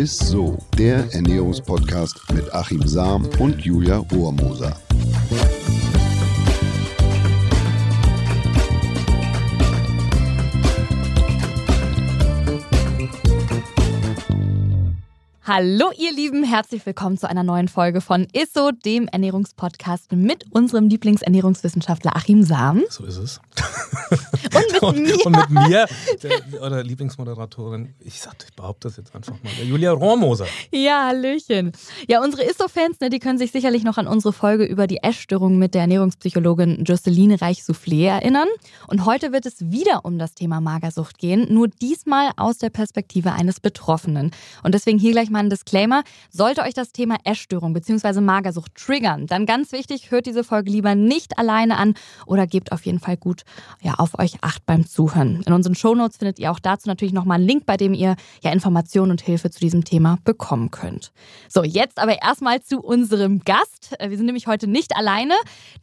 ist so, der Ernährungspodcast mit Achim Sam und Julia Rohrmoser. Hallo ihr Lieben, herzlich willkommen zu einer neuen Folge von ISSO, dem Ernährungspodcast mit unserem Lieblingsernährungswissenschaftler Achim Sam. So ist es. Und mit mir. Und mit mir, der, oder Lieblingsmoderatorin, ich, sag, ich behaupte das jetzt einfach mal, Julia Rohrmoser. Ja, Hallöchen. Ja, unsere ISSO-Fans, ne, die können sich sicherlich noch an unsere Folge über die Essstörung mit der Ernährungspsychologin Joceline Reich-Soufflé erinnern. Und heute wird es wieder um das Thema Magersucht gehen, nur diesmal aus der Perspektive eines Betroffenen. Und deswegen hier gleich mal ein Disclaimer. Sollte euch das Thema Essstörung bzw. Magersucht triggern, dann ganz wichtig, hört diese Folge lieber nicht alleine an oder gebt auf jeden Fall gut ja, auf euch Acht beim Zuhören. In unseren Shownotes findet ihr auch dazu natürlich nochmal einen Link, bei dem ihr ja Informationen und Hilfe zu diesem Thema bekommen könnt. So, jetzt aber erstmal zu unserem Gast. Wir sind nämlich heute nicht alleine,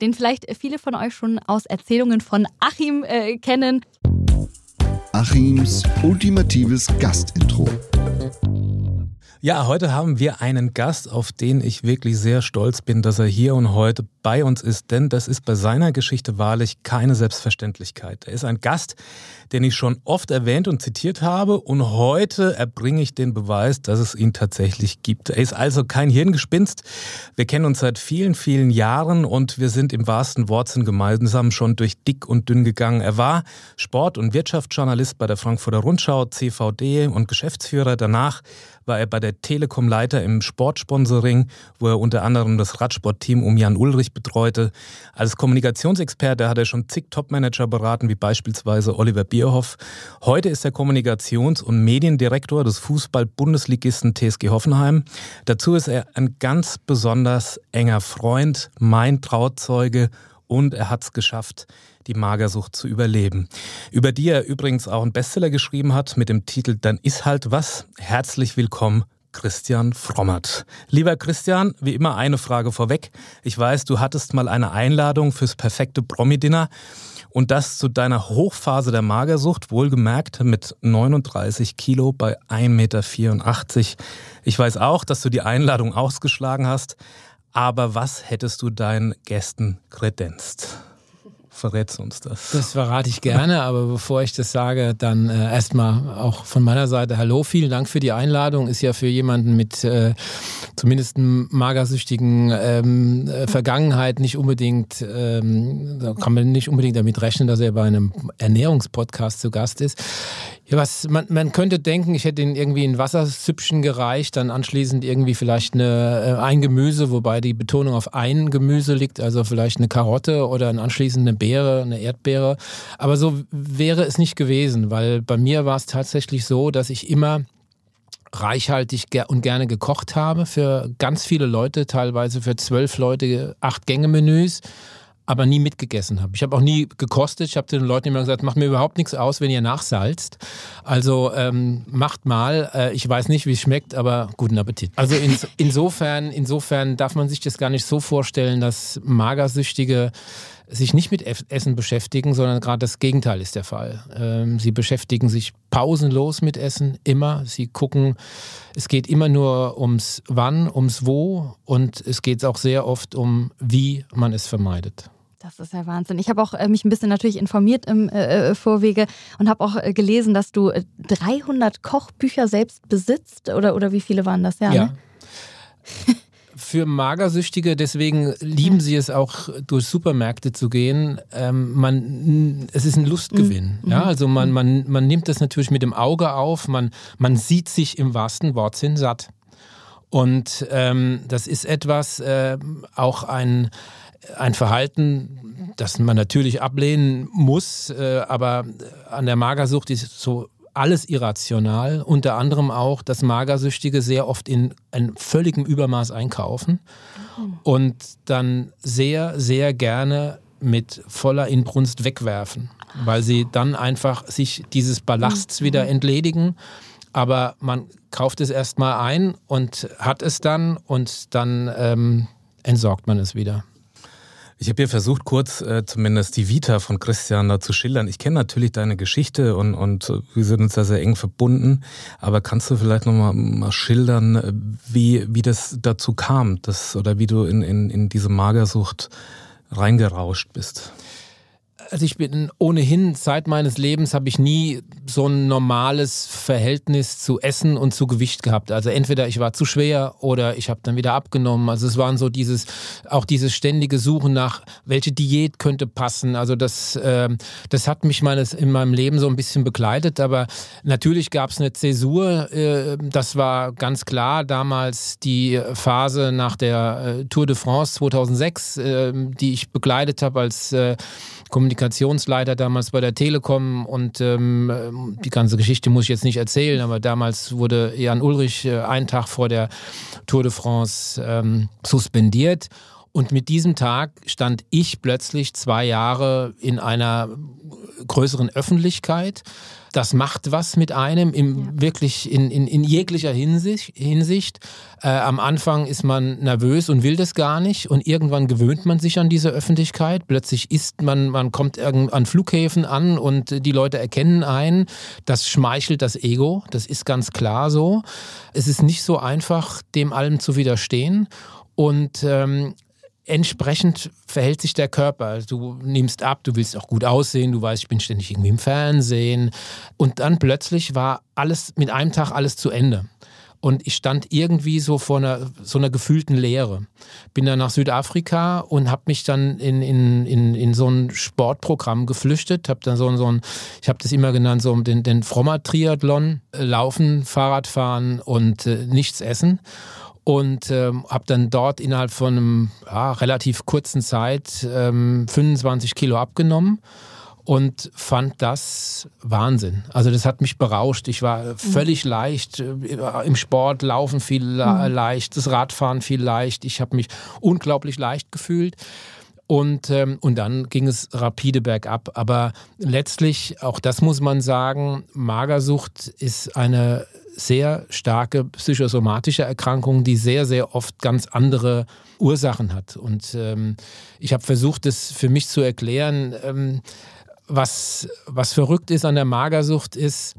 den vielleicht viele von euch schon aus Erzählungen von Achim äh, kennen. Achims ultimatives Gastintro. Ja, heute haben wir einen Gast, auf den ich wirklich sehr stolz bin, dass er hier und heute bei uns ist, denn das ist bei seiner Geschichte wahrlich keine Selbstverständlichkeit. Er ist ein Gast, den ich schon oft erwähnt und zitiert habe und heute erbringe ich den Beweis, dass es ihn tatsächlich gibt. Er ist also kein Hirngespinst. Wir kennen uns seit vielen, vielen Jahren und wir sind im wahrsten Wortsinn gemeinsam schon durch dick und dünn gegangen. Er war Sport- und Wirtschaftsjournalist bei der Frankfurter Rundschau, CVD und Geschäftsführer. Danach war er bei der Telekom Leiter im Sportsponsoring, wo er unter anderem das Radsportteam um Jan Ulrich betreute. Als Kommunikationsexperte hat er schon zig Topmanager beraten, wie beispielsweise Oliver Bierhoff. Heute ist er Kommunikations- und Mediendirektor des Fußball-Bundesligisten TSG Hoffenheim. Dazu ist er ein ganz besonders enger Freund, mein Trauzeuge und er hat es geschafft, die Magersucht zu überleben. Über die er übrigens auch einen Bestseller geschrieben hat mit dem Titel Dann ist halt was. Herzlich willkommen. Christian Frommert. Lieber Christian, wie immer eine Frage vorweg. Ich weiß, du hattest mal eine Einladung fürs perfekte Promi-Dinner und das zu deiner Hochphase der Magersucht, wohlgemerkt mit 39 Kilo bei 1,84 Meter. Ich weiß auch, dass du die Einladung ausgeschlagen hast, aber was hättest du deinen Gästen kredenzt? verrätst uns das? Das verrate ich gerne, aber bevor ich das sage, dann äh, erstmal auch von meiner Seite Hallo, vielen Dank für die Einladung. Ist ja für jemanden mit äh, zumindest magersüchtigen ähm, äh, Vergangenheit nicht unbedingt, ähm, kann man nicht unbedingt damit rechnen, dass er bei einem Ernährungspodcast zu Gast ist. Ja, was man, man könnte denken, ich hätte ihn irgendwie ein Wassersüppchen gereicht, dann anschließend irgendwie vielleicht eine, äh, ein Gemüse, wobei die Betonung auf ein Gemüse liegt, also vielleicht eine Karotte oder anschließend eine Beere, eine Erdbeere. Aber so wäre es nicht gewesen, weil bei mir war es tatsächlich so, dass ich immer reichhaltig und gerne gekocht habe für ganz viele Leute, teilweise für zwölf Leute acht Gänge Menüs aber nie mitgegessen habe. Ich habe auch nie gekostet. Ich habe den Leuten immer gesagt, macht mir überhaupt nichts aus, wenn ihr nachsalzt. Also ähm, macht mal. Äh, ich weiß nicht, wie es schmeckt, aber guten Appetit. Also in, insofern, insofern darf man sich das gar nicht so vorstellen, dass Magersüchtige sich nicht mit Essen beschäftigen, sondern gerade das Gegenteil ist der Fall. Ähm, sie beschäftigen sich pausenlos mit Essen, immer. Sie gucken, es geht immer nur ums Wann, ums Wo und es geht auch sehr oft um, wie man es vermeidet. Das ist ja Wahnsinn. Ich habe auch äh, mich ein bisschen natürlich informiert im äh, äh Vorwege und habe auch äh, gelesen, dass du 300 äh, Kochbücher selbst besitzt oder, oder wie viele waren das? Ja. ja. Ne? für Magersüchtige, deswegen lieben sie es auch durch Supermärkte zu gehen. Ähm, man, es ist ein Lustgewinn. Mhm. Ja, also man, man, man nimmt das natürlich mit dem Auge auf, man, man sieht sich im wahrsten Wortsinn satt. Und ähm, das ist etwas, äh, auch ein ein Verhalten, das man natürlich ablehnen muss, äh, aber an der Magersucht ist so alles irrational, unter anderem auch, dass Magersüchtige sehr oft in einem völligen Übermaß einkaufen und dann sehr, sehr gerne mit voller Inbrunst wegwerfen, weil sie dann einfach sich dieses Ballasts wieder entledigen. Aber man kauft es erstmal ein und hat es dann und dann ähm, entsorgt man es wieder. Ich habe hier versucht, kurz äh, zumindest die Vita von Christian da zu schildern. Ich kenne natürlich deine Geschichte und, und äh, wir sind uns da sehr eng verbunden. Aber kannst du vielleicht nochmal mal schildern, äh, wie, wie das dazu kam, dass, oder wie du in, in, in diese Magersucht reingerauscht bist? Also ich bin ohnehin Zeit meines Lebens habe ich nie so ein normales Verhältnis zu Essen und zu Gewicht gehabt. Also entweder ich war zu schwer oder ich habe dann wieder abgenommen. Also es waren so dieses auch dieses ständige Suchen nach welche Diät könnte passen. Also das äh, das hat mich meines in meinem Leben so ein bisschen begleitet. Aber natürlich gab es eine Zäsur. Äh, das war ganz klar damals die Phase nach der äh, Tour de France 2006, äh, die ich begleitet habe als äh, Kommunikationsleiter damals bei der Telekom und ähm, die ganze Geschichte muss ich jetzt nicht erzählen, aber damals wurde Jan Ulrich äh, einen Tag vor der Tour de France ähm, suspendiert. Und mit diesem Tag stand ich plötzlich zwei Jahre in einer größeren Öffentlichkeit das macht was mit einem, im, ja. wirklich in, in, in jeglicher Hinsicht. Hinsicht. Äh, am Anfang ist man nervös und will das gar nicht und irgendwann gewöhnt man sich an diese Öffentlichkeit. Plötzlich ist man, man kommt an Flughäfen an und die Leute erkennen einen. Das schmeichelt das Ego, das ist ganz klar so. Es ist nicht so einfach, dem allem zu widerstehen. Und ähm, entsprechend verhält sich der Körper. Du nimmst ab, du willst auch gut aussehen, du weißt, ich bin ständig irgendwie im Fernsehen. Und dann plötzlich war alles mit einem Tag alles zu Ende. Und ich stand irgendwie so vor einer, so einer gefühlten Leere. Bin dann nach Südafrika und habe mich dann in, in, in, in so ein Sportprogramm geflüchtet. Hab dann so, so ein, ich habe das immer genannt, so den, den frommer Triathlon, äh, Laufen, Fahrradfahren und äh, nichts essen und ähm, habe dann dort innerhalb von einem ja, relativ kurzen Zeit ähm, 25 Kilo abgenommen und fand das Wahnsinn. Also das hat mich berauscht. Ich war mhm. völlig leicht äh, im Sport, Laufen viel mhm. leicht, das Radfahren viel leicht. Ich habe mich unglaublich leicht gefühlt. Und, ähm, und dann ging es rapide bergab. Aber letztlich, auch das muss man sagen, Magersucht ist eine sehr starke psychosomatische Erkrankung, die sehr, sehr oft ganz andere Ursachen hat. Und ähm, ich habe versucht, das für mich zu erklären. Ähm, was, was verrückt ist an der Magersucht ist,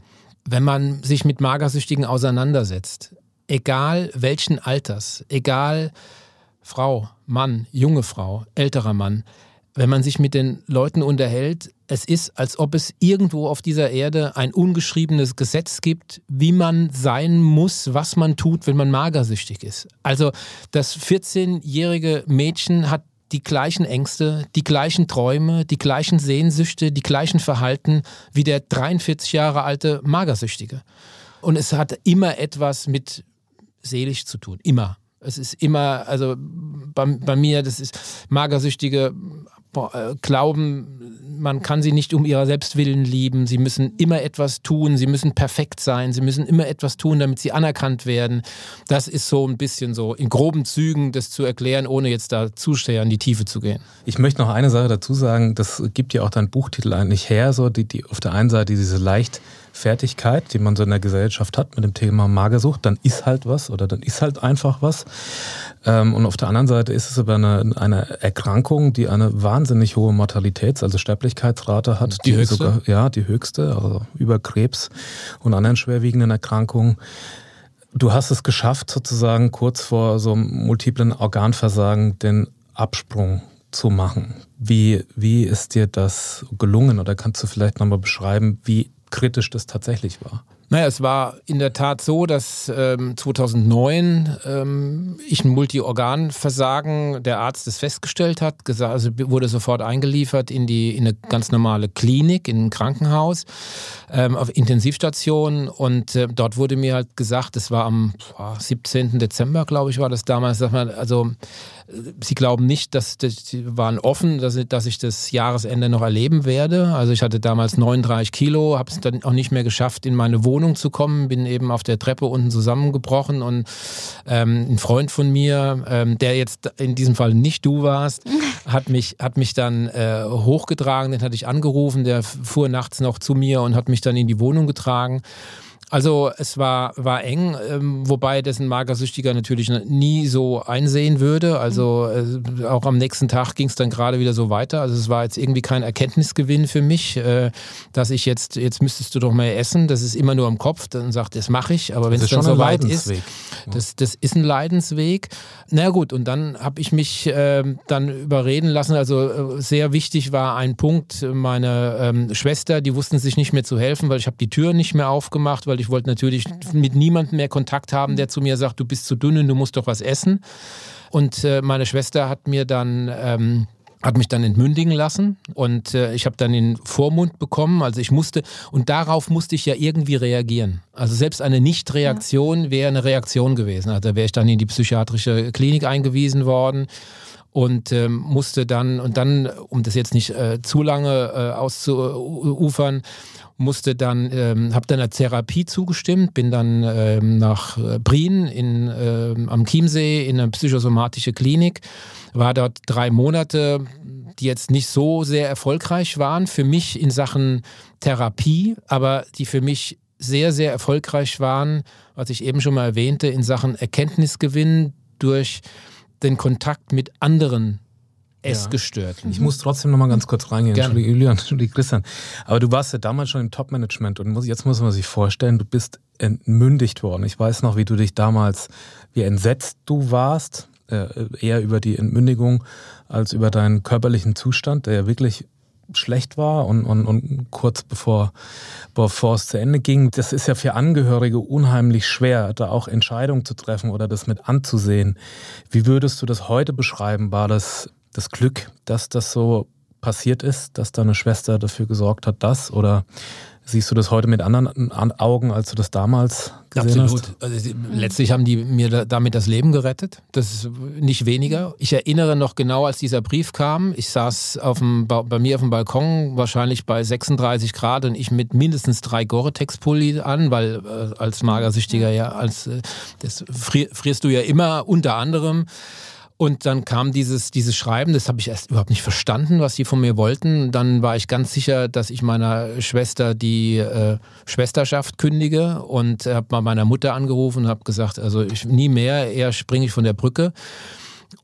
wenn man sich mit Magersüchtigen auseinandersetzt, egal welchen Alters, egal Frau, Mann, junge Frau, älterer Mann, wenn man sich mit den Leuten unterhält, es ist, als ob es irgendwo auf dieser Erde ein ungeschriebenes Gesetz gibt, wie man sein muss, was man tut, wenn man magersüchtig ist. Also das 14-jährige Mädchen hat die gleichen Ängste, die gleichen Träume, die gleichen Sehnsüchte, die gleichen Verhalten wie der 43 Jahre alte Magersüchtige. Und es hat immer etwas mit seelisch zu tun. Immer. Es ist immer, also bei, bei mir, das ist Magersüchtige äh, glauben, man kann sie nicht um ihrer Selbstwillen lieben. Sie müssen immer etwas tun, sie müssen perfekt sein, sie müssen immer etwas tun, damit sie anerkannt werden. Das ist so ein bisschen so in groben Zügen das zu erklären, ohne jetzt da zu sehr in die Tiefe zu gehen. Ich möchte noch eine Sache dazu sagen, das gibt ja auch dein Buchtitel eigentlich her, so die, die auf der einen Seite diese leicht Fertigkeit, die man so in der Gesellschaft hat mit dem Thema Magersucht, dann ist halt was oder dann ist halt einfach was. Ähm, und auf der anderen Seite ist es aber eine, eine Erkrankung, die eine wahnsinnig hohe Mortalitäts-, also Sterblichkeitsrate hat. Die, die höchste? Sogar, ja, die höchste, also über Krebs und anderen schwerwiegenden Erkrankungen. Du hast es geschafft, sozusagen kurz vor so einem multiplen Organversagen den Absprung zu machen. Wie, wie ist dir das gelungen? Oder kannst du vielleicht nochmal beschreiben, wie kritisch das tatsächlich war. Naja, es war in der Tat so, dass ähm, 2009 ähm, ich ein Multiorganversagen, der Arzt das festgestellt hat, gesagt, also wurde sofort eingeliefert in die in eine ganz normale Klinik, in ein Krankenhaus, ähm, auf Intensivstation und äh, dort wurde mir halt gesagt, das war am boah, 17. Dezember, glaube ich, war das damals, sag mal, also Sie glauben nicht, dass, sie waren offen, dass, dass ich das Jahresende noch erleben werde. Also ich hatte damals 39 Kilo, habe es dann auch nicht mehr geschafft, in meine Wohnung zu kommen, bin eben auf der Treppe unten zusammengebrochen und ähm, ein Freund von mir, ähm, der jetzt in diesem Fall nicht du warst, hat mich, hat mich dann äh, hochgetragen, den hatte ich angerufen, der fuhr nachts noch zu mir und hat mich dann in die Wohnung getragen. Also es war, war eng, ähm, wobei dessen Magersüchtiger natürlich nie so einsehen würde. Also äh, auch am nächsten Tag ging es dann gerade wieder so weiter. Also es war jetzt irgendwie kein Erkenntnisgewinn für mich, äh, dass ich jetzt, jetzt müsstest du doch mehr essen. Das ist immer nur im Kopf. Dann sagt, das mache ich. Aber wenn es dann so weit ist, das, das ist ein Leidensweg. Na gut, und dann habe ich mich äh, dann überreden lassen. Also äh, sehr wichtig war ein Punkt, meine ähm, Schwester, die wussten sich nicht mehr zu helfen, weil ich habe die Tür nicht mehr aufgemacht, weil ich wollte natürlich mit niemandem mehr Kontakt haben, der zu mir sagt, du bist zu dünn und du musst doch was essen. Und äh, meine Schwester hat mir dann ähm, hat mich dann entmündigen lassen und äh, ich habe dann den Vormund bekommen. Also ich musste, und darauf musste ich ja irgendwie reagieren. Also selbst eine Nichtreaktion wäre eine Reaktion gewesen. Also da wäre ich dann in die psychiatrische Klinik eingewiesen worden und ähm, musste dann, und dann, um das jetzt nicht äh, zu lange äh, auszuufern, musste dann, ähm, habe dann einer Therapie zugestimmt, bin dann ähm, nach äh, Brien in, ähm, am Chiemsee in eine psychosomatische Klinik, war dort drei Monate, die jetzt nicht so sehr erfolgreich waren. Für mich in Sachen Therapie, aber die für mich sehr, sehr erfolgreich waren, was ich eben schon mal erwähnte, in Sachen Erkenntnisgewinn durch den Kontakt mit anderen Essgestörten. Ich muss trotzdem noch mal ganz kurz reingehen. Gerne. Entschuldige, Julian, Entschuldige, Christian. Aber du warst ja damals schon im Top-Management und jetzt muss man sich vorstellen, du bist entmündigt worden. Ich weiß noch, wie du dich damals, wie entsetzt du warst, äh, eher über die Entmündigung als über deinen körperlichen Zustand, der ja wirklich schlecht war und, und, und kurz bevor, bevor es zu Ende ging. Das ist ja für Angehörige unheimlich schwer, da auch Entscheidungen zu treffen oder das mit anzusehen. Wie würdest du das heute beschreiben? War das das Glück, dass das so passiert ist, dass deine Schwester dafür gesorgt hat, dass oder Siehst du das heute mit anderen Augen, als du das damals gesehen Absolut. hast? Also, letztlich haben die mir damit das Leben gerettet. Das ist nicht weniger. Ich erinnere noch genau, als dieser Brief kam. Ich saß auf dem, bei mir auf dem Balkon, wahrscheinlich bei 36 Grad und ich mit mindestens drei Gore-Tex-Pulli an, weil äh, als Magersüchtiger ja, als äh, das frierst du ja immer unter anderem. Und dann kam dieses, dieses Schreiben, das habe ich erst überhaupt nicht verstanden, was sie von mir wollten. Dann war ich ganz sicher, dass ich meiner Schwester die äh, Schwesterschaft kündige und habe mal meiner Mutter angerufen und habe gesagt, also ich, nie mehr, eher springe ich von der Brücke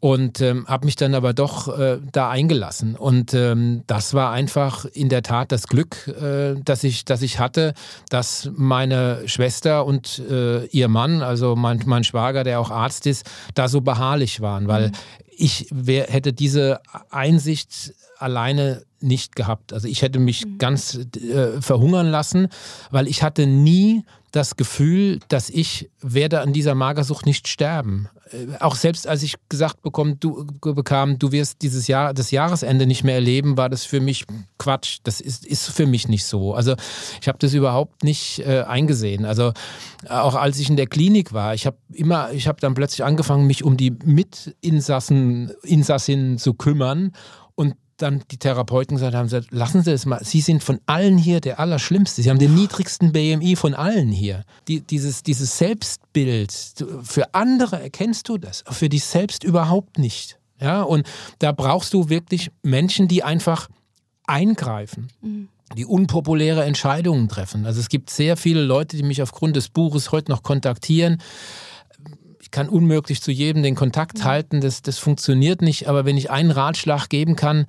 und ähm, habe mich dann aber doch äh, da eingelassen. Und ähm, das war einfach in der Tat das Glück, äh, dass, ich, dass ich hatte, dass meine Schwester und äh, ihr Mann, also mein, mein Schwager, der auch Arzt ist, da so beharrlich waren, weil mhm. ich wär, hätte diese Einsicht alleine nicht gehabt. Also ich hätte mich mhm. ganz äh, verhungern lassen, weil ich hatte nie das Gefühl, dass ich werde an dieser Magersucht nicht sterben. Äh, auch selbst als ich gesagt bekomme, du, bekam, du wirst dieses Jahr, das Jahresende nicht mehr erleben, war das für mich Quatsch. Das ist, ist für mich nicht so. Also ich habe das überhaupt nicht äh, eingesehen. Also auch als ich in der Klinik war, ich habe immer, ich habe dann plötzlich angefangen, mich um die Mitinsassen, Insassinnen zu kümmern dann die Therapeuten gesagt haben, gesagt, lassen Sie es mal, Sie sind von allen hier der Allerschlimmste. Sie haben den niedrigsten BMI von allen hier. Die, dieses, dieses Selbstbild, für andere erkennst du das, für dich selbst überhaupt nicht. Ja, und da brauchst du wirklich Menschen, die einfach eingreifen. Mhm die unpopuläre Entscheidungen treffen. Also es gibt sehr viele Leute, die mich aufgrund des Buches heute noch kontaktieren kann unmöglich zu jedem den Kontakt ja. halten, das, das funktioniert nicht. Aber wenn ich einen Ratschlag geben kann,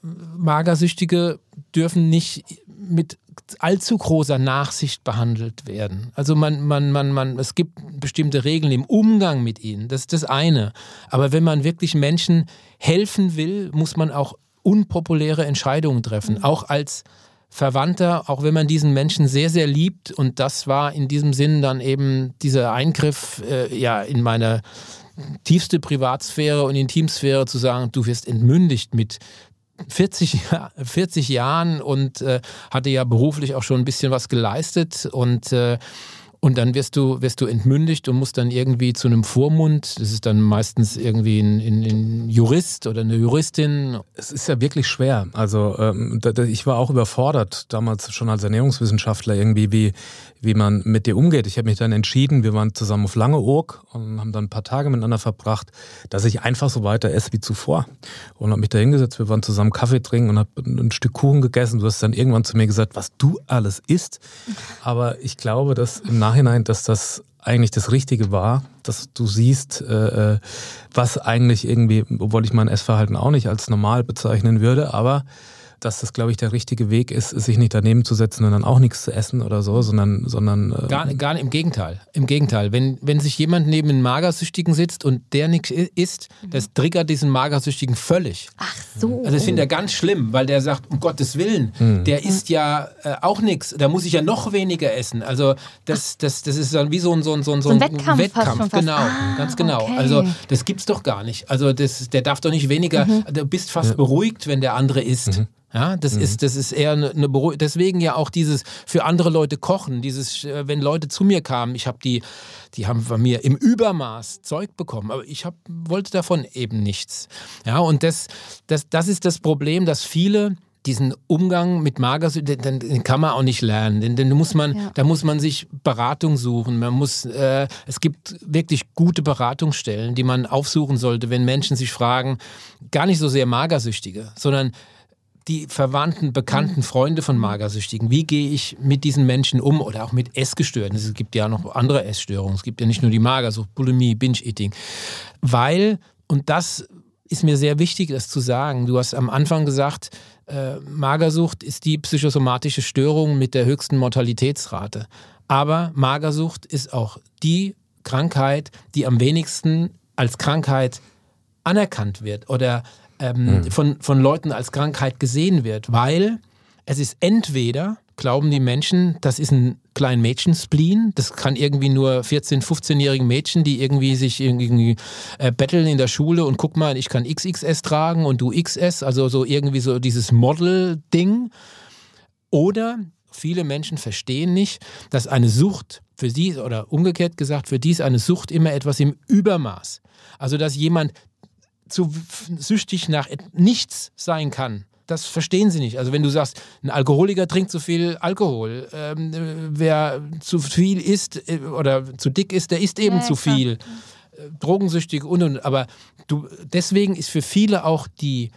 Magersüchtige dürfen nicht mit allzu großer Nachsicht behandelt werden. Also man, man, man, man, es gibt bestimmte Regeln im Umgang mit ihnen. Das ist das eine. Aber wenn man wirklich Menschen helfen will, muss man auch unpopuläre Entscheidungen treffen. Mhm. Auch als Verwandter, auch wenn man diesen Menschen sehr, sehr liebt. Und das war in diesem Sinn dann eben dieser Eingriff äh, ja, in meine tiefste Privatsphäre und Intimsphäre zu sagen, du wirst entmündigt mit 40, 40 Jahren und äh, hatte ja beruflich auch schon ein bisschen was geleistet und äh, und dann wirst du, wirst du entmündigt und musst dann irgendwie zu einem Vormund. Das ist dann meistens irgendwie ein, ein, ein Jurist oder eine Juristin. Es ist ja wirklich schwer. Also ähm, ich war auch überfordert damals schon als Ernährungswissenschaftler irgendwie, wie, wie man mit dir umgeht. Ich habe mich dann entschieden, wir waren zusammen auf Langeoog und haben dann ein paar Tage miteinander verbracht, dass ich einfach so weiter esse wie zuvor. Und habe mich da hingesetzt, wir waren zusammen Kaffee trinken und habe ein Stück Kuchen gegessen. Du hast dann irgendwann zu mir gesagt, was du alles isst. Aber ich glaube, dass im Nachhinein Nachhinein, dass das eigentlich das Richtige war, dass du siehst, äh, äh, was eigentlich irgendwie, obwohl ich mein Essverhalten auch nicht als normal bezeichnen würde, aber dass das, glaube ich, der richtige Weg ist, sich nicht daneben zu setzen und dann auch nichts zu essen oder so, sondern. sondern äh gar, gar im Gegenteil. Im Gegenteil. Wenn, wenn sich jemand neben einem Magersüchtigen sitzt und der nichts isst, mhm. das triggert diesen Magersüchtigen völlig. Ach so. Also, das finde ich ganz schlimm, weil der sagt, um Gottes Willen, mhm. der isst ja äh, auch nichts. Da muss ich ja noch weniger essen. Also, das, das, das ist dann wie so ein, so ein, so ein, so ein Wettkampf. Wettkampf. Genau, ah, ganz genau. Okay. Also, das gibt's doch gar nicht. Also, das, der darf doch nicht weniger. Mhm. Du bist fast ja. beruhigt, wenn der andere isst. Mhm. Ja, das mhm. ist, das ist eher eine, eine Beruhigung. Deswegen ja auch dieses für andere Leute kochen, dieses, äh, wenn Leute zu mir kamen, ich habe die, die haben von mir im Übermaß Zeug bekommen, aber ich hab, wollte davon eben nichts. Ja, und das, das, das ist das Problem, dass viele diesen Umgang mit Magersüchtigen, den, den, kann man auch nicht lernen. Den, den muss man, ja. Da muss man sich Beratung suchen. Man muss, äh, es gibt wirklich gute Beratungsstellen, die man aufsuchen sollte, wenn Menschen sich fragen, gar nicht so sehr Magersüchtige, sondern die Verwandten, Bekannten. Freunde von Magersüchtigen, wie gehe ich mit diesen Menschen um oder auch mit Essgestörten? Es gibt ja noch andere Essstörungen. Es gibt ja nicht nur die Magersucht, Bulimie, Binge-Eating. Weil, und das ist mir sehr wichtig, das zu sagen, du hast am Anfang gesagt, äh, Magersucht ist die psychosomatische Störung mit der höchsten Mortalitätsrate. Aber Magersucht ist auch die Krankheit, die am wenigsten als Krankheit anerkannt wird oder ähm, mhm. von, von Leuten als Krankheit gesehen wird, weil es ist entweder, glauben die Menschen, das ist ein kleinen Mädchen-Spleen, das kann irgendwie nur 14-, 15-jährige Mädchen, die irgendwie sich irgendwie äh, betteln in der Schule und guck mal, ich kann XXS tragen und du XS, also so irgendwie so dieses Model-Ding. Oder viele Menschen verstehen nicht, dass eine Sucht für sie, oder umgekehrt gesagt, für die ist eine Sucht immer etwas im Übermaß. Also, dass jemand zu süchtig nach nichts sein kann. Das verstehen sie nicht. Also wenn du sagst, ein Alkoholiker trinkt zu viel Alkohol, ähm, wer zu viel isst äh, oder zu dick ist, der isst eben ja, zu viel. Äh, drogensüchtig und und. Aber du, deswegen ist für viele auch die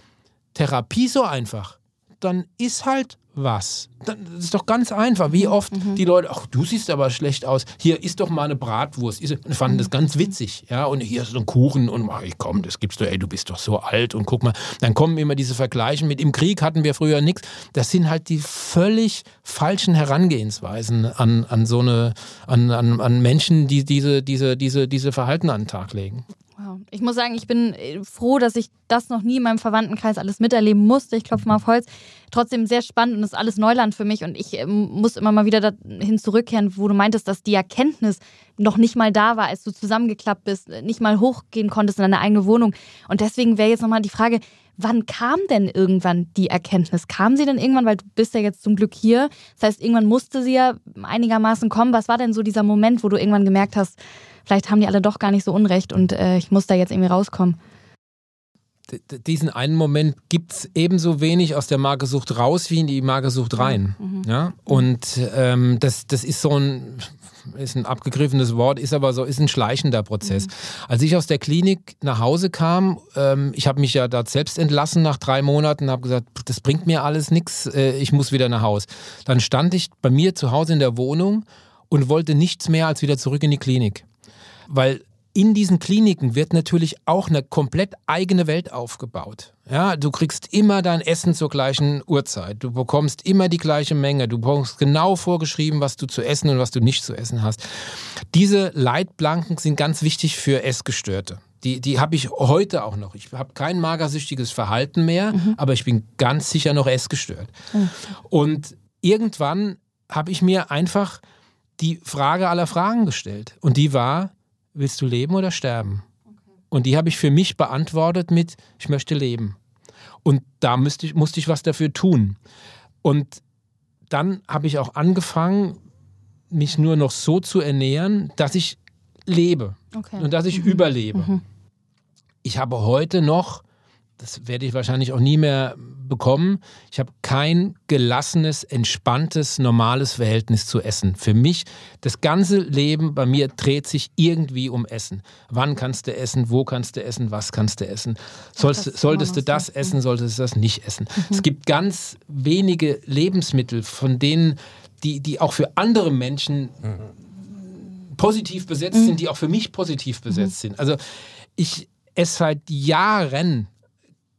Therapie so einfach. Dann ist halt was. Das ist doch ganz einfach. Wie oft mhm. die Leute, ach, du siehst aber schlecht aus. Hier ist doch mal eine Bratwurst. Ich fand das ganz witzig. Ja, und hier ist so ein Kuchen und ach, komm, das gibst du, ey, du bist doch so alt und guck mal. Dann kommen immer diese Vergleiche mit im Krieg hatten wir früher nichts. Das sind halt die völlig falschen Herangehensweisen an, an so eine, an, an, an Menschen, die diese, diese, diese, diese Verhalten an den Tag legen. Wow. Ich muss sagen, ich bin äh, froh, dass ich das noch nie in meinem Verwandtenkreis alles miterleben musste. Ich klopfe mal auf Holz. Trotzdem sehr spannend und ist alles Neuland für mich. Und ich ähm, muss immer mal wieder dahin zurückkehren, wo du meintest, dass die Erkenntnis noch nicht mal da war, als du zusammengeklappt bist, nicht mal hochgehen konntest in deine eigene Wohnung. Und deswegen wäre jetzt nochmal die Frage, wann kam denn irgendwann die Erkenntnis? Kam sie denn irgendwann, weil du bist ja jetzt zum Glück hier. Das heißt, irgendwann musste sie ja einigermaßen kommen. Was war denn so dieser Moment, wo du irgendwann gemerkt hast, vielleicht haben die alle doch gar nicht so unrecht und äh, ich muss da jetzt irgendwie rauskommen. Diesen einen Moment gibt es ebenso wenig aus der Magersucht raus wie in die Magersucht rein. Mhm. Ja? Und ähm, das, das ist so ein, ist ein abgegriffenes Wort, ist aber so, ist ein schleichender Prozess. Mhm. Als ich aus der Klinik nach Hause kam, ähm, ich habe mich ja da selbst entlassen nach drei Monaten, habe gesagt, das bringt mir alles nichts, äh, ich muss wieder nach Hause. Dann stand ich bei mir zu Hause in der Wohnung und wollte nichts mehr als wieder zurück in die Klinik. Weil in diesen Kliniken wird natürlich auch eine komplett eigene Welt aufgebaut. Ja, du kriegst immer dein Essen zur gleichen Uhrzeit. Du bekommst immer die gleiche Menge. Du bekommst genau vorgeschrieben, was du zu essen und was du nicht zu essen hast. Diese Leitplanken sind ganz wichtig für Essgestörte. Die, die habe ich heute auch noch. Ich habe kein magersüchtiges Verhalten mehr, mhm. aber ich bin ganz sicher noch essgestört. Mhm. Und irgendwann habe ich mir einfach die Frage aller Fragen gestellt. Und die war, willst du leben oder sterben? Und die habe ich für mich beantwortet mit, ich möchte leben. Und da müsste ich, musste ich was dafür tun. Und dann habe ich auch angefangen, mich nur noch so zu ernähren, dass ich lebe Okay. und dass ich überlebe. Ich habe heute noch, das werde ich wahrscheinlich auch nie mehr bekommen, ich habe kein gelassenes, entspanntes, normales Verhältnis zu Essen. Für mich, das ganze Leben bei mir dreht sich irgendwie um Essen. Wann kannst du essen, wo kannst du essen, was kannst du essen? Sollst, das solltest du das. Mhm. essen, solltest du das nicht essen? Es gibt ganz wenige Lebensmittel, von denen, die, die auch für andere Menschen positiv besetzt Mhm. sind, die auch für mich positiv besetzt sind. Also ich esse seit Jahren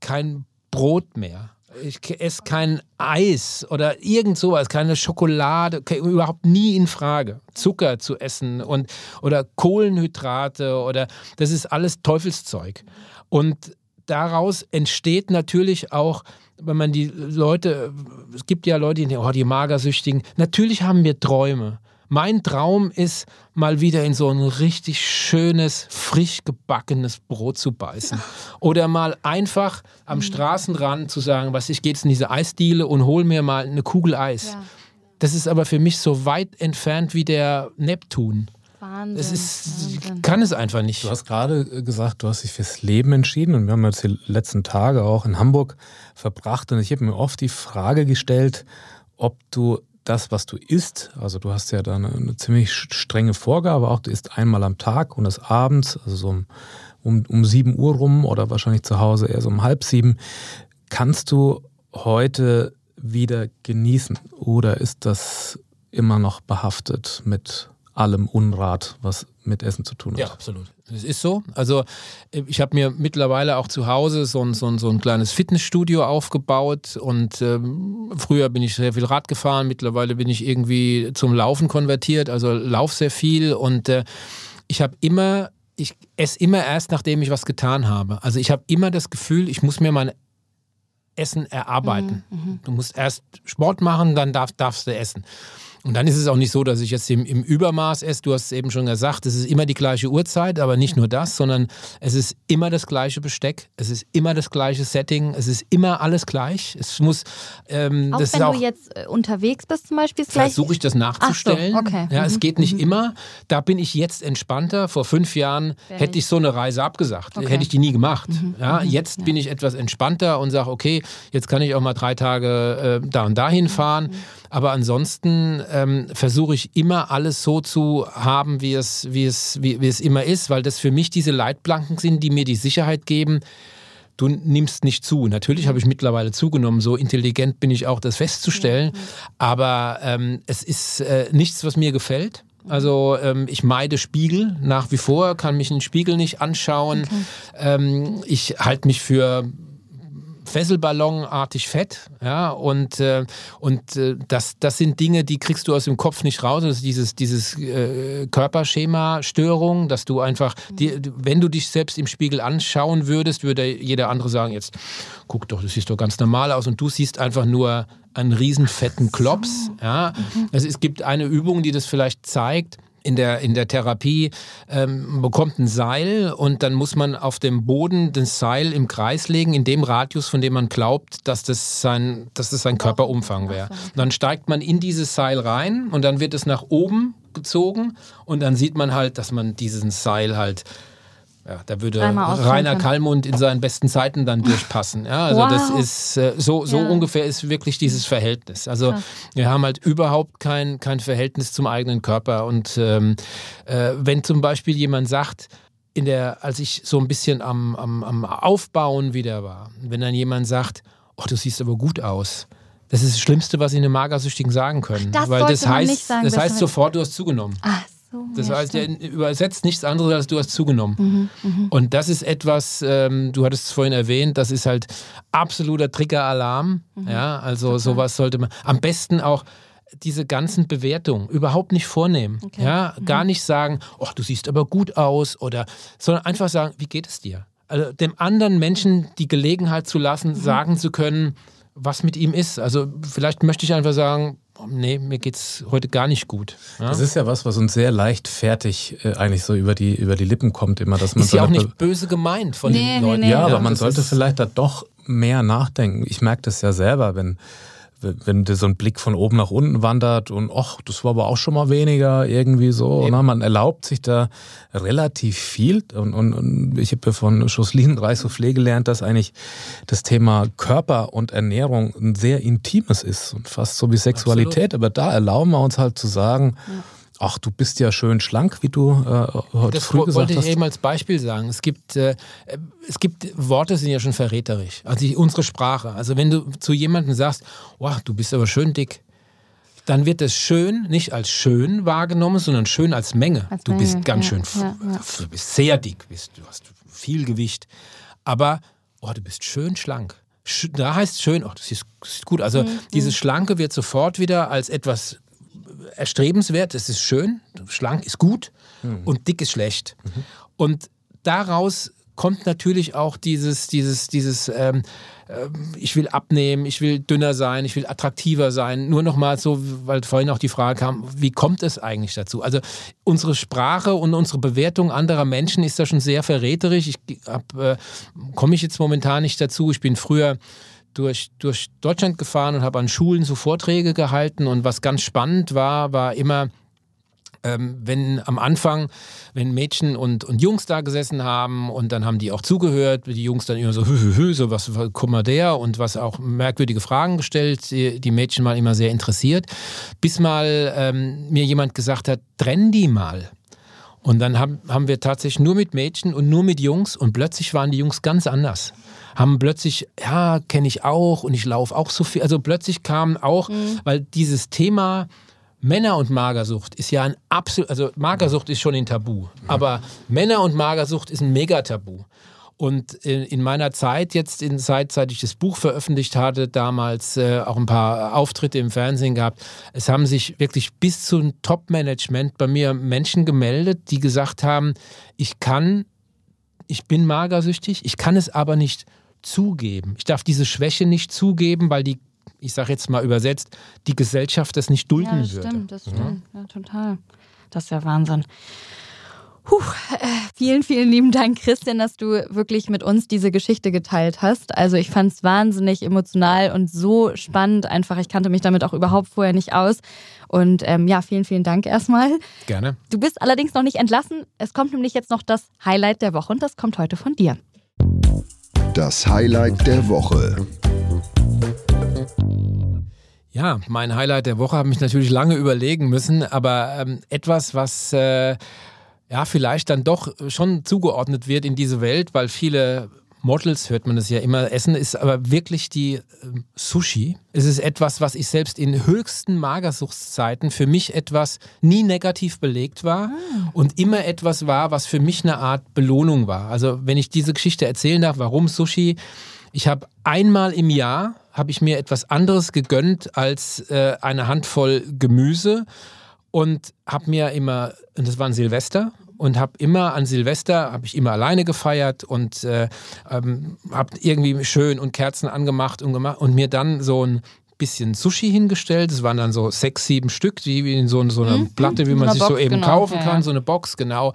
kein Brot mehr. Ich esse kein Eis oder irgend sowas, keine Schokolade, überhaupt nie in Frage. Zucker zu essen und oder Kohlenhydrate oder das ist alles Teufelszeug. Und daraus entsteht natürlich auch, wenn man die Leute, es gibt ja Leute, die oh, die Magersüchtigen, natürlich haben wir Träume. Mein Traum ist, mal wieder in so ein richtig schönes, frisch gebackenes Brot zu beißen. Oder mal einfach am Straßenrand zu sagen, was ich gehe jetzt in diese Eisdiele und hol mir mal eine Kugel Eis. Ja. Das ist aber für mich so weit entfernt wie der Neptun. Wahnsinn. Es ist, Wahnsinn. kann es einfach nicht. Du hast gerade gesagt, du hast dich fürs Leben entschieden und wir haben jetzt die letzten Tage auch in Hamburg verbracht und ich habe mir oft die Frage gestellt, ob du das, was du isst, also du hast ja da eine, ziemlich strenge Vorgabe, auch du isst einmal am Tag und das abends, also so um, um, um 7 Uhr rum oder wahrscheinlich zu Hause eher so um halb sieben, kannst du heute wieder genießen oder ist das immer noch behaftet mit allem Unrat, was mit Essen zu tun hat? Ja, absolut. Es ist so. Also äh, ich habe mir mittlerweile auch zu Hause so ein, so ein, so ein kleines Fitnessstudio aufgebaut und ähm, früher bin ich sehr viel Rad gefahren, mittlerweile bin ich irgendwie zum Laufen konvertiert, also lauf sehr viel und äh, ich habe immer, ich esse immer erst, nachdem ich was getan habe. Also ich habe immer das Gefühl, ich muss mir mein Essen erarbeiten. Du musst erst Sport machen, dann darf, darfst du essen. Und dann ist es auch nicht so, dass ich jetzt im, im Übermaß esse. Du hast es eben schon gesagt, es ist immer die gleiche Uhrzeit, aber nicht nur das, sondern es ist immer das gleiche Besteck, es ist immer das gleiche Setting, es ist immer alles gleich. Es muss, ähm, Auch wenn auch, du jetzt äh, unterwegs bist zum Beispiel, versuche ich das nachzustellen. Ach so, okay. Ja, es Mhm, geht nicht mhm. immer. Da bin ich jetzt entspannter. Vor fünf Jahren Wär hätte ich- so eine Reise abgesagt. Okay. Hätte ich die nie gemacht. Ja, mhm, jetzt ja. bin ich etwas entspannter und sage, okay, jetzt kann ich auch mal drei Tage äh, da und dahin Mhm, fahren. Aber ansonsten ähm, versuche ich immer alles so zu haben, wie es, wie, es, wie, wie es immer ist, weil das für mich diese Leitplanken sind, die mir die Sicherheit geben, du nimmst nicht zu. Natürlich habe ich mittlerweile zugenommen, so intelligent bin ich auch, das festzustellen. Aber ähm, es ist äh, nichts, was mir gefällt. Also ähm, ich meide Spiegel nach wie vor, kann mich in den Spiegel nicht anschauen. Ähm, ich halte mich für Fesselballonartig fett, ja, und, äh, und äh, das, das sind Dinge, die kriegst du aus dem Kopf nicht raus. Das ist dieses, dieses äh, Körperschema-Störung, dass du einfach, die, wenn du dich selbst im Spiegel anschauen würdest, würde jeder andere sagen, jetzt guck doch, du siehst doch ganz normal aus und du siehst einfach nur einen riesen fetten Klops. Ja. Also es gibt eine Übung, die das vielleicht zeigt in der, in der Therapie ähm, man bekommt ein Seil und dann muss man auf dem Boden das Seil im Kreis legen, in dem Radius, von dem man glaubt, dass das sein, dass das sein Körperumfang wäre. Dann steigt man in dieses Seil rein und dann wird es nach oben gezogen und dann sieht man halt, dass man diesen Seil halt ja, da würde Rainer. Kallmund in seinen besten Zeiten dann durchpassen. Ja, also Wow. das ist äh, so, so Ja. ungefähr ist wirklich dieses Verhältnis. Also Krass. wir haben halt überhaupt kein, kein Verhältnis zum eigenen Körper. Und ähm, äh, wenn zum Beispiel jemand sagt, in der, als ich so ein bisschen am, am, am Aufbauen wieder war, wenn dann jemand sagt, oh, du siehst aber gut aus. Das ist das Schlimmste, was Sie einem Magersüchtigen sagen können. Das Weil das heißt, nicht sagen, das heißt- sofort, du hast zugenommen. Ach so. Das ja, heißt, stimmt. übersetzt nichts anderes, als du hast zugenommen. Mhm, Und das ist etwas, ähm, du hattest es vorhin erwähnt, das ist halt absoluter Triggeralarm. Mhm. Ja, also sowas sollte man am besten auch diese ganzen Bewertungen überhaupt nicht vornehmen. Okay. Ja, Mhm. gar nicht sagen, oh, du siehst aber gut aus oder, sondern einfach sagen, wie geht es dir? Also dem anderen Menschen die Gelegenheit zu lassen, Mhm. sagen zu können, was mit ihm ist. Also vielleicht möchte ich einfach sagen, nee, mir geht's heute gar nicht gut. Ja? Das ist ja was, was uns sehr leichtfertig äh, eigentlich so über die, über die Lippen kommt, immer, dass man ist so ja auch nicht böse gemeint von Nee, den nee, Leuten. nee. Ja, aber man sollte vielleicht da doch mehr nachdenken. Ich merke das ja selber, wenn, wenn dir so ein Blick von oben nach unten wandert und ach, das war aber auch schon mal weniger, irgendwie so. Na, man erlaubt sich da relativ viel. Und, und, und ich habe ja von Jocelyn Reissoufflé gelernt, dass eigentlich das Thema Körper und Ernährung ein sehr intimes ist und fast so wie Sexualität. Absolut. Aber da erlauben wir uns halt zu sagen, ja Ach, du bist ja schön schlank, wie du äh, heute das früh gesagt hast. Das wollte ich eben als Beispiel sagen. Es gibt, äh, es gibt Worte, die sind ja schon verräterisch. Also die, unsere Sprache. Also wenn du zu jemandem sagst, oh, du bist aber schön dick, dann wird das schön nicht als schön wahrgenommen, sondern schön als Menge. Als du Menge, bist ganz ja, schön, ja, ja. du bist sehr dick, bist, du hast viel Gewicht. Aber, oh, du bist schön schlank. Da heißt schön, oh, das sieht, gut. Also mhm. dieses Schlanke wird sofort wieder als etwas erstrebenswert, es ist schön, schlank ist gut mhm. und dick ist schlecht. Mhm. Und daraus kommt natürlich auch dieses, dieses, dieses, ähm, äh, ich will abnehmen, ich will dünner sein, ich will attraktiver sein. Nur nochmal so, weil vorhin auch die Frage kam, wie kommt es eigentlich dazu? Also unsere Sprache und unsere Bewertung anderer Menschen ist da schon sehr verräterisch. Ich äh, komme ich jetzt momentan nicht dazu. Ich bin früher durch, durch Deutschland gefahren und habe an Schulen so Vorträge gehalten. Und was ganz spannend war, war immer, ähm, wenn am Anfang, wenn Mädchen und, und Jungs da gesessen haben und dann haben die auch zugehört, die Jungs dann immer so, hü, hü, hü, so was, guck mal der und was auch merkwürdige Fragen gestellt, die, die Mädchen mal immer sehr interessiert, bis mal ähm, mir jemand gesagt hat, trenn die mal. Und dann haben, haben wir tatsächlich nur mit Mädchen und nur mit Jungs und plötzlich waren die Jungs ganz anders haben plötzlich, ja, kenne ich auch und ich laufe auch so viel. Also plötzlich kam auch, mhm. weil dieses Thema Männer und Magersucht ist ja ein absolut, also Magersucht ist schon ein Tabu, aber Männer und Magersucht ist ein Megatabu. Und in meiner Zeit, jetzt in Zeit, seit ich das Buch veröffentlicht hatte, damals äh, auch ein paar Auftritte im Fernsehen gehabt, es haben sich wirklich bis zum Top-Management bei mir Menschen gemeldet, die gesagt haben, ich kann, ich bin magersüchtig, ich kann es aber nicht zugeben. Ich darf diese Schwäche nicht zugeben, weil die, ich sage jetzt mal übersetzt, die Gesellschaft das nicht dulden ja, das würde. Stimmt, das stimmt. Ja. ja, total. Das ist ja Wahnsinn. Puh, äh, vielen, vielen lieben Dank, Christian, dass du wirklich mit uns diese Geschichte geteilt hast. Also ich fand es wahnsinnig emotional und so spannend einfach. Ich kannte mich damit auch überhaupt vorher nicht aus. Und ähm, ja, vielen, vielen Dank erstmal. Gerne. Du bist allerdings noch nicht entlassen. Es kommt nämlich jetzt noch das Highlight der Woche und das kommt heute von dir. Das Highlight der Woche. Ja, mein Highlight der Woche habe ich natürlich lange überlegen müssen, aber ähm, etwas, was äh, ja vielleicht dann doch schon zugeordnet wird in diese Welt, weil viele Models hört man das ja immer essen, ist aber wirklich die äh, Sushi. Es ist etwas, was ich selbst in höchsten Magersuchtszeiten für mich etwas nie negativ belegt war ah. und immer etwas war, was für mich eine Art Belohnung war. Also wenn ich diese Geschichte erzählen darf, warum Sushi? Ich habe einmal im Jahr habe ich mir etwas anderes gegönnt als äh, eine Handvoll Gemüse und habe mir immer, und das war ein Silvester, und habe immer an Silvester, habe ich immer alleine gefeiert und äh, ähm, habe irgendwie schön und Kerzen angemacht und gemacht und mir dann so ein bisschen Sushi hingestellt. Das waren dann so sechs, sieben Stück, die in so, so einer mhm. Platte, wie man sich Box, so eben genau, kaufen kann, ja. so eine Box, genau.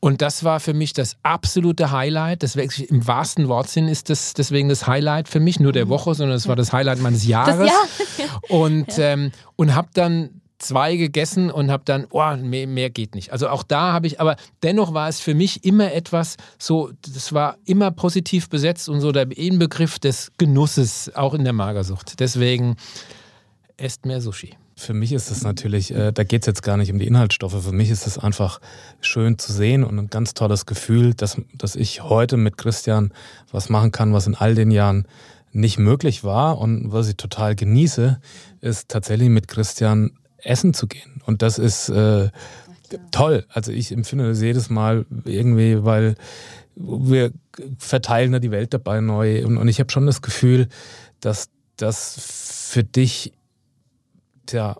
Und das war für mich das absolute Highlight. Das wirklich, Im wahrsten Wortsinn ist das deswegen das Highlight für mich, nur der mhm. Woche, sondern es war das Highlight meines Jahres. Das Jahr. Und, ähm, und habe dann zwei gegessen und habe dann, oh, mehr, mehr geht nicht. Also auch da habe ich, aber dennoch war es für mich immer etwas so, das war immer positiv besetzt und so der Inbegriff des Genusses, auch in der Magersucht. Deswegen esst mehr Sushi. Für mich ist es natürlich, äh, da geht es jetzt gar nicht um die Inhaltsstoffe. Für mich ist es einfach schön zu sehen und ein ganz tolles Gefühl, dass, dass ich heute mit Christian was machen kann, was in all den Jahren nicht möglich war. Und was ich total genieße, ist tatsächlich mit Christian essen zu gehen. Und das ist äh, toll. Also ich empfinde das jedes Mal irgendwie, weil wir verteilen da die Welt dabei neu. Und, und ich habe schon das Gefühl, dass das für dich ja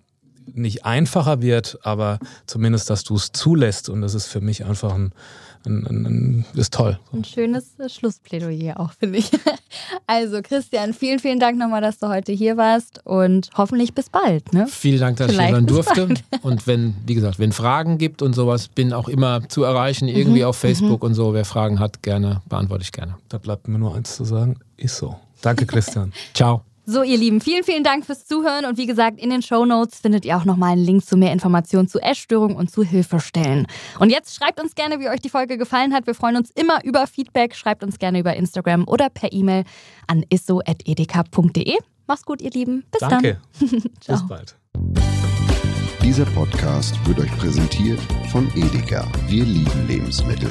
nicht einfacher wird, aber zumindest, dass du es zulässt. Und das ist für mich einfach ein, ein, ein, ein, ist toll. Ein schönes äh, Schlussplädoyer auch, finde ich. Also Christian, vielen, vielen Dank nochmal, dass du heute hier warst und hoffentlich bis bald. Ne? Vielen Dank, dass Vielleicht ich hier sein durfte. Und wenn, wie gesagt, wenn Fragen gibt und sowas, bin auch immer zu erreichen, irgendwie mhm. auf Facebook mhm. und so. Wer Fragen hat, gerne, beantworte ich gerne. Da bleibt mir nur eins zu sagen, ist so. Danke, Christian. Ciao. So, ihr Lieben, vielen, vielen Dank fürs Zuhören und wie gesagt, in den Show Notes findet ihr auch nochmal einen Link zu mehr Informationen zu Essstörungen und zu Hilfestellen. Und jetzt schreibt uns gerne, wie euch die Folge gefallen hat. Wir freuen uns immer über Feedback. Schreibt uns gerne über Instagram oder per E-Mail an isso.edeka.de. Macht's gut, ihr Lieben. Bis Danke. dann. Bis bald. Dieser Podcast wird euch präsentiert von Edeka. Wir lieben Lebensmittel.